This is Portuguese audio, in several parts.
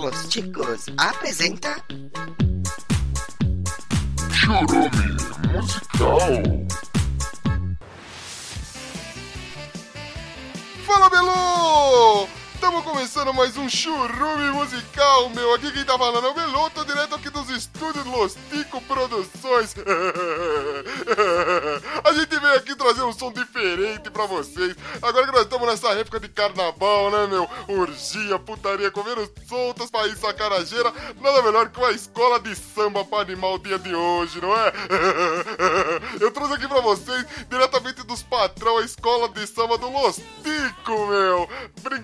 Los chicos apresenta Churume musical. Fala, Belu! Estamos começando mais um churume musical, meu. Aqui quem tá falando é o Belu, tô direto aqui dos estúdios Los Tico Produções. Gente veio aqui trazer um som diferente pra vocês. Agora que nós estamos nessa época de carnaval, né, meu? Urgia, putaria, comendo soltas ir sacarageira. Nada melhor que uma escola de samba pra animar o dia de hoje, não é? Eu trouxe aqui pra vocês, diretamente dos patrão, a escola de samba do Los Tico, meu.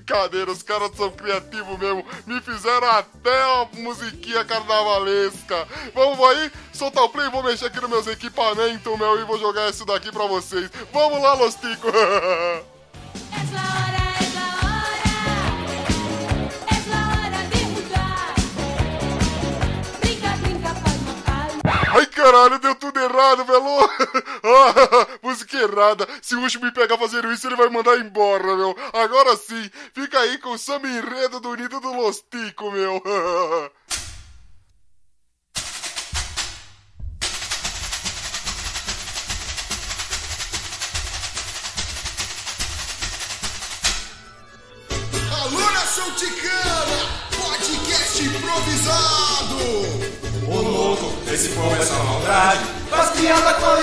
Brincadeira, os caras são criativos mesmo. Me fizeram até uma musiquinha carnavalesca. Vamos aí, soltar o play, vou mexer aqui nos meus equipamentos, meu, e vou jogar isso daqui pra vocês. Vamos lá, Los Tico! Es la hora, palma, palma. Ai, caralho, deu tudo errado, Velo! Música errada. Se o Ucho me pegar fazendo isso, ele vai mandar embora, meu. Agora sim, fica aí com o samba enredo do Nido do Los Tico, meu. Ticana! Podcast improvisado! Ô louco, esse povo é só maldade Faz piada com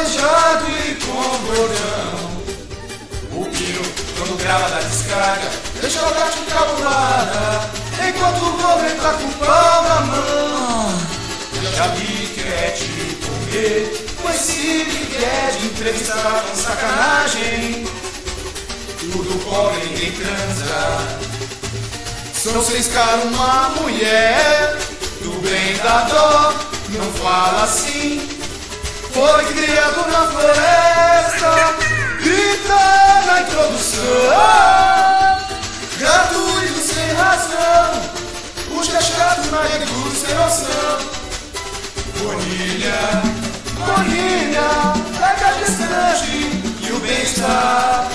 Deixa ela dar de cabulada Enquanto o povo entra com o pau na mão. Já vi que é te comer Com esse migué de entrevistar com sacanagem. Tudo cobre, ninguém transa. São seis caras, uma mulher Do bem da dó, não fala assim. Foi criado na floresta Bonilha, bonilha Pega gestante e o bem-estar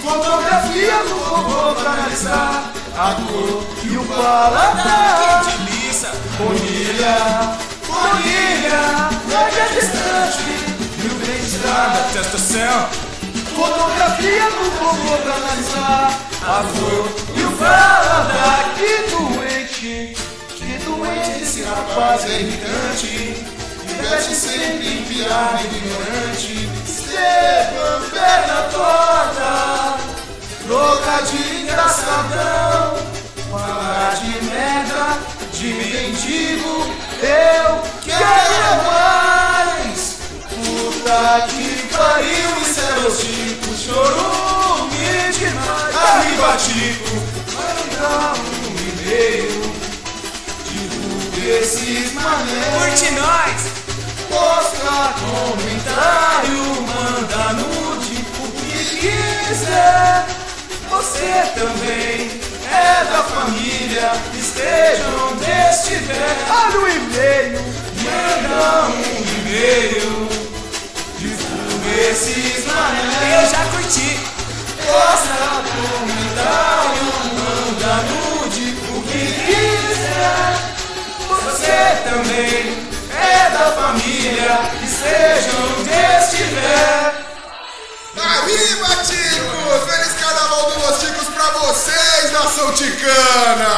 Fotografia do robô pra analisar a cor e o paladar. Bonilha, bonilha, pega distante e o bem-estar. Testação. Fotografia do robô pra analisar a cor e o paladar. Que doente, esse rapaz é irritante. Investe sempre em piada ignorante. Esteban, perna torta. Trocadilho engraçadão Fala de merda, de mendigo Eu quero mais Puta que pariu, isso é meu tipo Chorume demais Arriba, Tico Esses maneiros Curte nós Posta comentário Manda nude, o que quiser você também é da família, esteja onde estiver. Olha o e-mail, manda um e-mail. Família, esteja onde estiver. Arriba, ticos! Feliz carnaval dos Los Ticos pra vocês, nação ticana!